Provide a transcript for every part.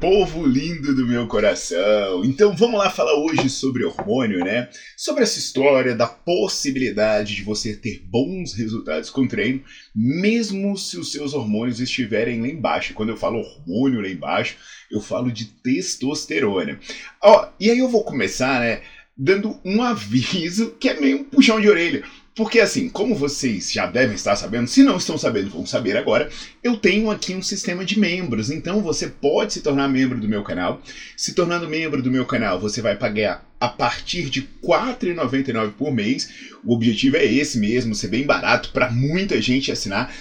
Povo lindo do meu coração! Então vamos lá falar hoje sobre hormônio, né? Sobre essa história da possibilidade de você ter bons resultados com treino, mesmo se os seus hormônios estiverem lá embaixo. Quando eu falo hormônio lá embaixo, eu falo de testosterona. Ó, e aí eu vou começar, né? Dando um aviso que é meio um puxão de orelha. Porque assim, como vocês já devem estar sabendo, se não estão sabendo, vão saber agora, eu tenho aqui um sistema de membros. Então você pode se tornar membro do meu canal. Se tornando membro do meu canal, você vai pagar a partir de R$ 4,99 por mês. O objetivo é esse mesmo, ser bem barato para muita gente assinar.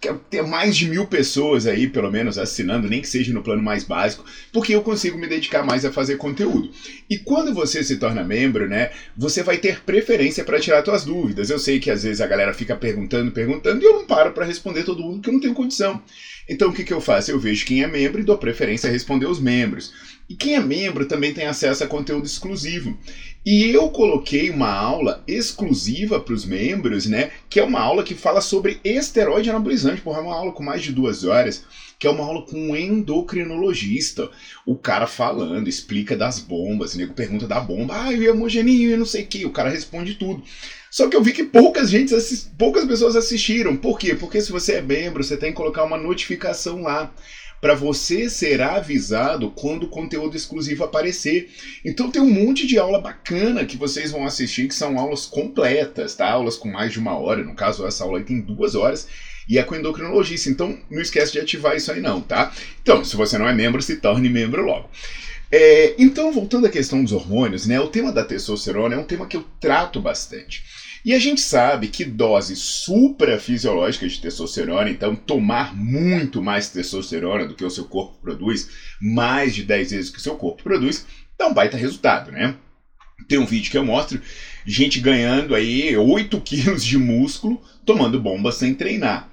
Quero ter mais de mil pessoas aí, pelo menos, assinando, nem que seja no plano mais básico, porque eu consigo me dedicar mais a fazer conteúdo. E quando você se torna membro, né, você vai ter preferência para tirar suas dúvidas. Eu sei que às vezes a galera fica perguntando, perguntando, e eu não paro para responder todo mundo, porque eu não tenho condição. Então o que, que eu faço? Eu vejo quem é membro e dou preferência a responder os membros. E quem é membro também tem acesso a conteúdo exclusivo. E eu coloquei uma aula exclusiva para os membros, né? Que é uma aula que fala sobre esteroide anabolizante. Porra, é uma aula com mais de duas horas que é uma aula com um endocrinologista. O cara falando, explica das bombas, o nego pergunta da bomba, ah, e hemogeninho, e não sei o que, o cara responde tudo. Só que eu vi que poucas, gente poucas pessoas assistiram. Por quê? Porque se você é membro, você tem que colocar uma notificação lá para você ser avisado quando o conteúdo exclusivo aparecer. Então tem um monte de aula bacana que vocês vão assistir, que são aulas completas, tá? Aulas com mais de uma hora, no caso essa aula aí tem duas horas, e é com endocrinologista. Então não esquece de ativar isso aí não, tá? Então, se você não é membro, se torne membro logo. É, então, voltando à questão dos hormônios, né? O tema da testosterona é um tema que eu trato bastante. E a gente sabe que doses suprafisiológicas de testosterona, então tomar muito mais testosterona do que o seu corpo produz, mais de 10 vezes que o seu corpo produz, dá um baita resultado, né? Tem um vídeo que eu mostro gente ganhando aí 8 quilos de músculo tomando bomba sem treinar.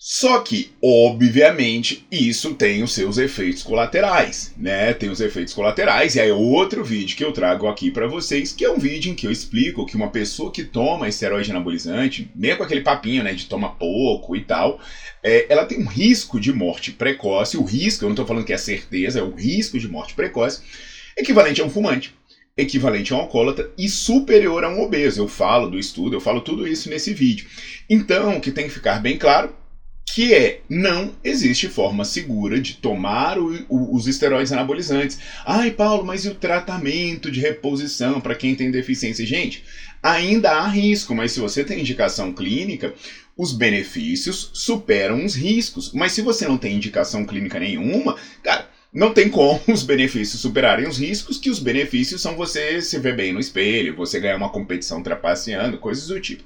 Só que, obviamente, isso tem os seus efeitos colaterais, né? Tem os efeitos colaterais, e aí é outro vídeo que eu trago aqui para vocês, que é um vídeo em que eu explico que uma pessoa que toma esteroide anabolizante, mesmo com aquele papinho, né, de toma pouco e tal, é, ela tem um risco de morte precoce, o risco, eu não tô falando que é certeza, é o risco de morte precoce, equivalente a um fumante equivalente a um alcoólatra e superior a um obeso. Eu falo do estudo, eu falo tudo isso nesse vídeo. Então, o que tem que ficar bem claro que é não existe forma segura de tomar o, o, os esteroides anabolizantes. Ai, Paulo, mas e o tratamento de reposição para quem tem deficiência? Gente, ainda há risco, mas se você tem indicação clínica, os benefícios superam os riscos. Mas se você não tem indicação clínica nenhuma, cara, não tem como os benefícios superarem os riscos, que os benefícios são você se ver bem no espelho, você ganhar uma competição trapaceando, coisas do tipo.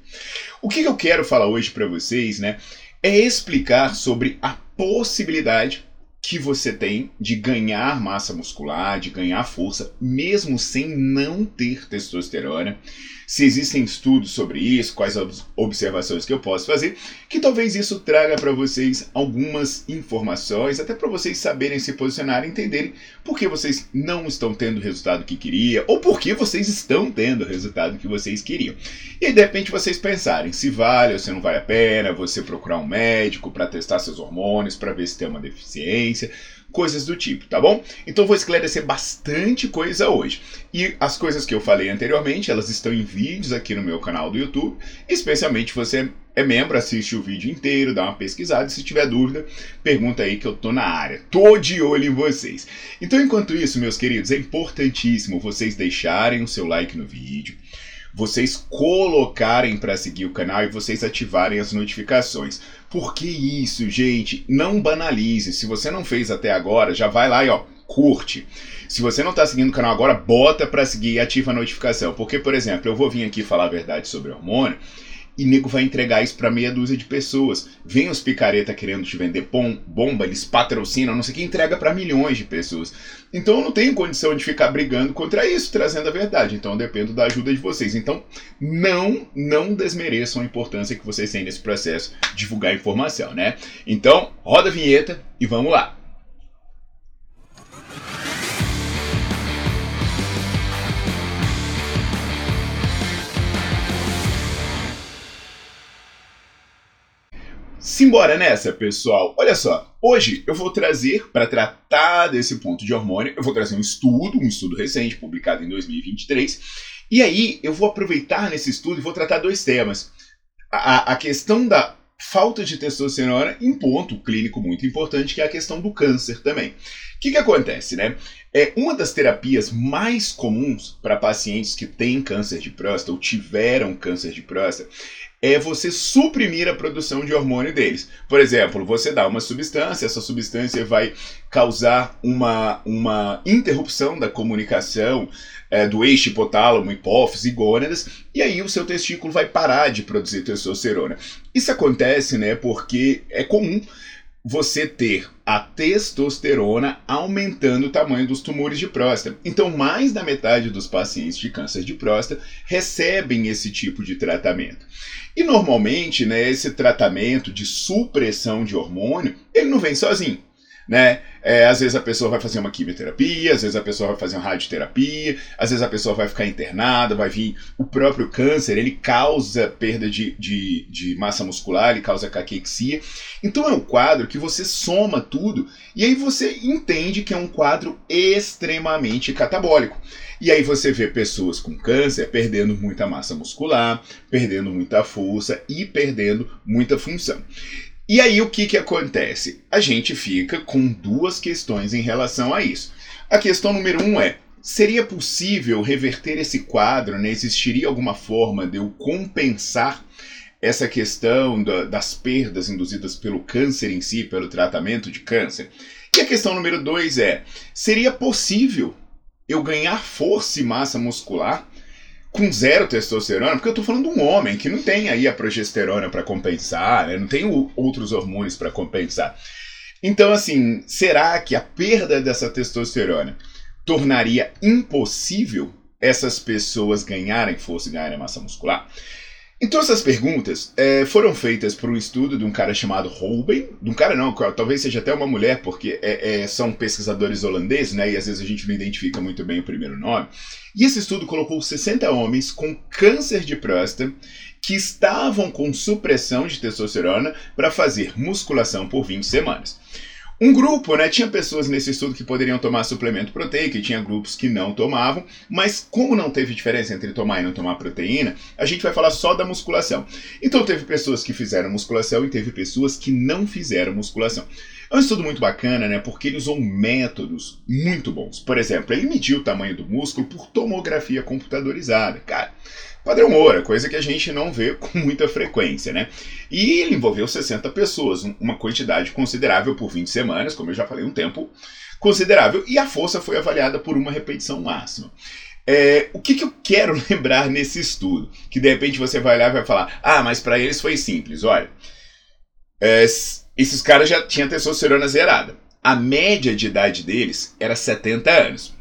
O que eu quero falar hoje para vocês, né, é explicar sobre a possibilidade que você tem de ganhar massa muscular, de ganhar força, mesmo sem não ter testosterona se existem estudos sobre isso, quais as observações que eu posso fazer, que talvez isso traga para vocês algumas informações, até para vocês saberem se posicionar e entenderem por que vocês não estão tendo o resultado que queria ou por que vocês estão tendo o resultado que vocês queriam. E de repente vocês pensarem se vale ou se não vale a pena você procurar um médico para testar seus hormônios, para ver se tem uma deficiência coisas do tipo, tá bom? Então vou esclarecer bastante coisa hoje. E as coisas que eu falei anteriormente, elas estão em vídeos aqui no meu canal do YouTube, especialmente você é membro, assiste o vídeo inteiro, dá uma pesquisada. Se tiver dúvida, pergunta aí que eu tô na área. Tô de olho em vocês. Então, enquanto isso, meus queridos, é importantíssimo vocês deixarem o seu like no vídeo vocês colocarem para seguir o canal e vocês ativarem as notificações. Por que isso, gente? Não banalize. Se você não fez até agora, já vai lá e ó, curte. Se você não está seguindo o canal agora, bota para seguir e ativa a notificação. Porque, por exemplo, eu vou vir aqui falar a verdade sobre hormônio e nego vai entregar isso para meia dúzia de pessoas. Vem os picareta querendo te vender bom, bomba, eles patrocinam, não sei o que, entrega para milhões de pessoas. Então eu não tenho condição de ficar brigando contra isso, trazendo a verdade. Então eu dependo da ajuda de vocês. Então não, não desmereçam a importância que vocês têm nesse processo de divulgar informação, né? Então, roda a vinheta e vamos lá. Simbora nessa, pessoal. Olha só, hoje eu vou trazer, para tratar desse ponto de hormônio, eu vou trazer um estudo, um estudo recente, publicado em 2023. E aí eu vou aproveitar nesse estudo e vou tratar dois temas. A, a questão da falta de testosterona em ponto clínico muito importante, que é a questão do câncer também. O que, que acontece, né? É uma das terapias mais comuns para pacientes que têm câncer de próstata ou tiveram câncer de próstata é você suprimir a produção de hormônio deles. Por exemplo, você dá uma substância, essa substância vai causar uma, uma interrupção da comunicação é, do eixo hipotálamo, hipófise e gônadas, e aí o seu testículo vai parar de produzir testosterona. Isso acontece, né, porque é comum você ter a testosterona aumentando o tamanho dos tumores de próstata. Então, mais da metade dos pacientes de câncer de próstata recebem esse tipo de tratamento. E normalmente, né, esse tratamento de supressão de hormônio, ele não vem sozinho né? É, às vezes a pessoa vai fazer uma quimioterapia, às vezes a pessoa vai fazer uma radioterapia, às vezes a pessoa vai ficar internada, vai vir o próprio câncer, ele causa perda de, de, de massa muscular, ele causa caquexia. Então é um quadro que você soma tudo e aí você entende que é um quadro extremamente catabólico. E aí você vê pessoas com câncer perdendo muita massa muscular, perdendo muita força e perdendo muita função. E aí o que, que acontece? A gente fica com duas questões em relação a isso. A questão número um é: seria possível reverter esse quadro? Né? Existiria alguma forma de eu compensar essa questão da, das perdas induzidas pelo câncer em si, pelo tratamento de câncer? E a questão número dois é: seria possível eu ganhar força e massa muscular com zero testosterona, porque eu estou falando de um homem que não tem aí a progesterona para compensar, né? não tem o, outros hormônios para compensar. Então, assim, será que a perda dessa testosterona tornaria impossível essas pessoas ganharem força e ganharem massa muscular? Então essas perguntas é, foram feitas por um estudo de um cara chamado Holben, de um cara não, talvez seja até uma mulher, porque é, é, são pesquisadores holandeses, né, e às vezes a gente não identifica muito bem o primeiro nome. E esse estudo colocou 60 homens com câncer de próstata que estavam com supressão de testosterona para fazer musculação por 20 semanas. Um grupo, né? Tinha pessoas nesse estudo que poderiam tomar suplemento proteico e tinha grupos que não tomavam, mas como não teve diferença entre tomar e não tomar proteína, a gente vai falar só da musculação. Então teve pessoas que fizeram musculação e teve pessoas que não fizeram musculação. É um estudo muito bacana, né? Porque ele usou métodos muito bons. Por exemplo, ele mediu o tamanho do músculo por tomografia computadorizada. Cara, Padrão ouro, coisa que a gente não vê com muita frequência, né? E ele envolveu 60 pessoas, uma quantidade considerável por 20 semanas, como eu já falei, um tempo considerável, e a força foi avaliada por uma repetição máxima. É, o que, que, eu quero lembrar nesse estudo? Que de repente você vai olhar e vai falar: ah, mas para eles foi simples. Olha, é, esses caras já tinham testosterona zerada. A média de idade deles era 70 anos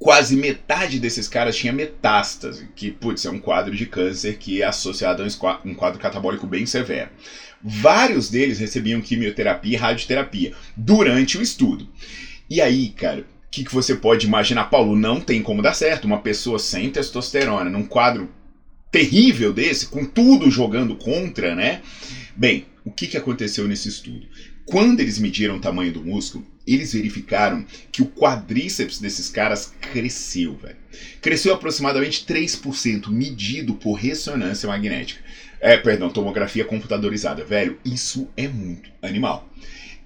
quase metade desses caras tinha metástase, que, putz, é um quadro de câncer que é associado a um quadro catabólico bem severo. Vários deles recebiam quimioterapia e radioterapia durante o estudo. E aí, cara, o que, que você pode imaginar? Paulo, não tem como dar certo. Uma pessoa sem testosterona, num quadro terrível desse, com tudo jogando contra, né? Bem, o que, que aconteceu nesse estudo? Quando eles mediram o tamanho do músculo, eles verificaram que o quadríceps desses caras cresceu, velho. Cresceu aproximadamente 3%, medido por ressonância magnética. É, perdão, tomografia computadorizada. Velho, isso é muito animal.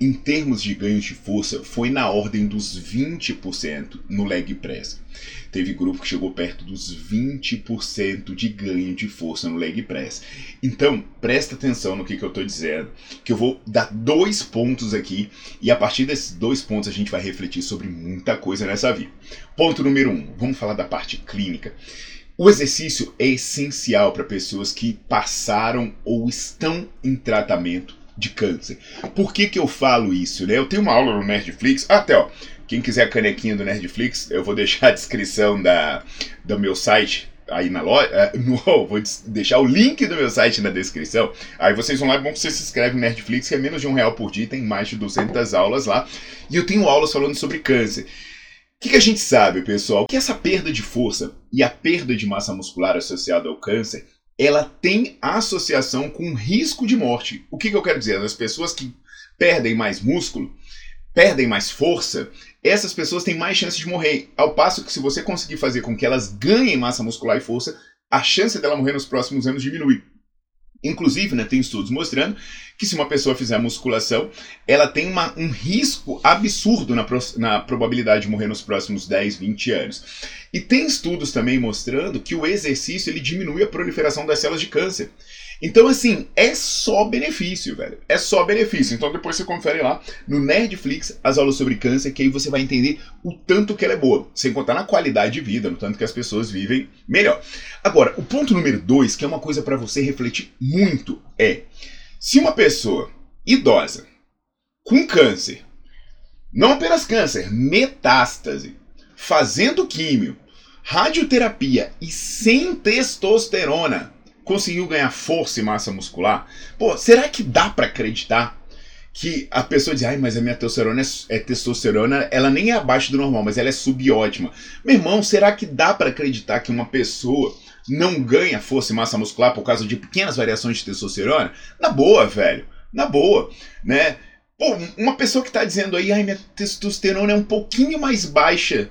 Em termos de ganho de força, foi na ordem dos 20% no leg press. Teve grupo que chegou perto dos 20% de ganho de força no leg press. Então, presta atenção no que, que eu estou dizendo, que eu vou dar dois pontos aqui e a partir desses dois pontos a gente vai refletir sobre muita coisa nessa vida. Ponto número um, vamos falar da parte clínica. O exercício é essencial para pessoas que passaram ou estão em tratamento de câncer. Por que, que eu falo isso? Né? Eu tenho uma aula no Netflix, até ó, quem quiser a canequinha do Netflix, eu vou deixar a descrição da, do meu site aí na loja. Uh, no, vou deixar o link do meu site na descrição. Aí vocês vão lá, é bom que você se inscreve no Netflix, que é menos de um real por dia, tem mais de 200 aulas lá. E eu tenho aulas falando sobre câncer. O que, que a gente sabe, pessoal? Que essa perda de força e a perda de massa muscular associada ao câncer, ela tem associação com risco de morte. O que, que eu quero dizer? As pessoas que perdem mais músculo, perdem mais força, essas pessoas têm mais chance de morrer. Ao passo que se você conseguir fazer com que elas ganhem massa muscular e força, a chance dela morrer nos próximos anos diminui. Inclusive, né, tem estudos mostrando que se uma pessoa fizer musculação, ela tem uma, um risco absurdo na, pro, na probabilidade de morrer nos próximos 10, 20 anos. E tem estudos também mostrando que o exercício ele diminui a proliferação das células de câncer. Então, assim, é só benefício, velho. É só benefício. Então, depois você confere lá no Nerdflix as aulas sobre câncer, que aí você vai entender o tanto que ela é boa, sem contar na qualidade de vida, no tanto que as pessoas vivem melhor. Agora, o ponto número dois, que é uma coisa para você refletir muito, é se uma pessoa idosa com câncer, não apenas câncer, metástase, fazendo químio, radioterapia e sem testosterona, conseguiu ganhar força e massa muscular, pô, será que dá para acreditar que a pessoa diz, ai, mas a minha testosterona é, é, testosterona, ela nem é abaixo do normal, mas ela é subótima. Meu irmão, será que dá para acreditar que uma pessoa não ganha força e massa muscular por causa de pequenas variações de testosterona? Na boa, velho. Na boa, né? Pô, uma pessoa que tá dizendo aí, ai, minha testosterona é um pouquinho mais baixa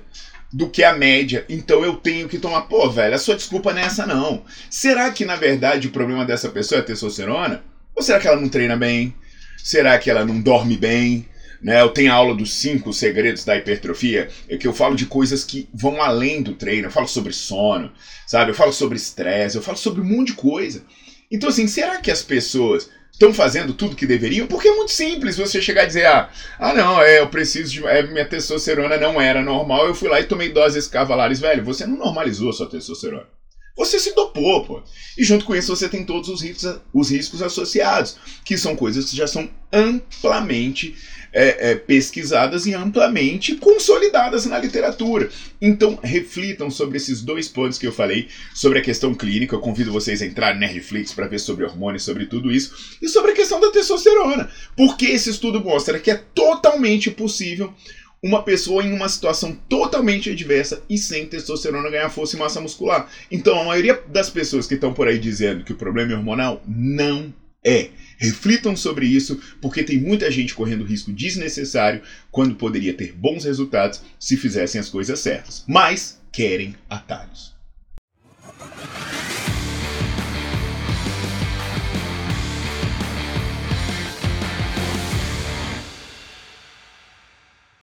do que a média, então eu tenho que tomar. Pô, velho, a sua desculpa não é essa, não. Será que na verdade o problema dessa pessoa é testosterona? Ou será que ela não treina bem? Será que ela não dorme bem? Né, eu tenho a aula dos cinco segredos da hipertrofia, é que eu falo de coisas que vão além do treino. Eu falo sobre sono, sabe? Eu falo sobre estresse, eu falo sobre um monte de coisa. Então, assim, será que as pessoas estão fazendo tudo que deveriam, porque é muito simples você chegar e dizer, ah, ah não, é, eu preciso de. É, minha testosterona não era normal, eu fui lá e tomei doses cavalares, velho. Você não normalizou a sua testosterona. Você se dopou, pô. E junto com isso você tem todos os riscos, os riscos associados, que são coisas que já são amplamente é, é, pesquisadas e amplamente consolidadas na literatura. Então, reflitam sobre esses dois pontos que eu falei sobre a questão clínica. Eu convido vocês a entrar na Netflix para ver sobre hormônios, sobre tudo isso, e sobre a questão da testosterona. Porque esse estudo mostra que é totalmente possível uma pessoa em uma situação totalmente adversa e sem testosterona ganhar força e massa muscular. Então, a maioria das pessoas que estão por aí dizendo que o problema é hormonal não é. Reflitam sobre isso, porque tem muita gente correndo risco desnecessário quando poderia ter bons resultados se fizessem as coisas certas. Mas querem atalhos.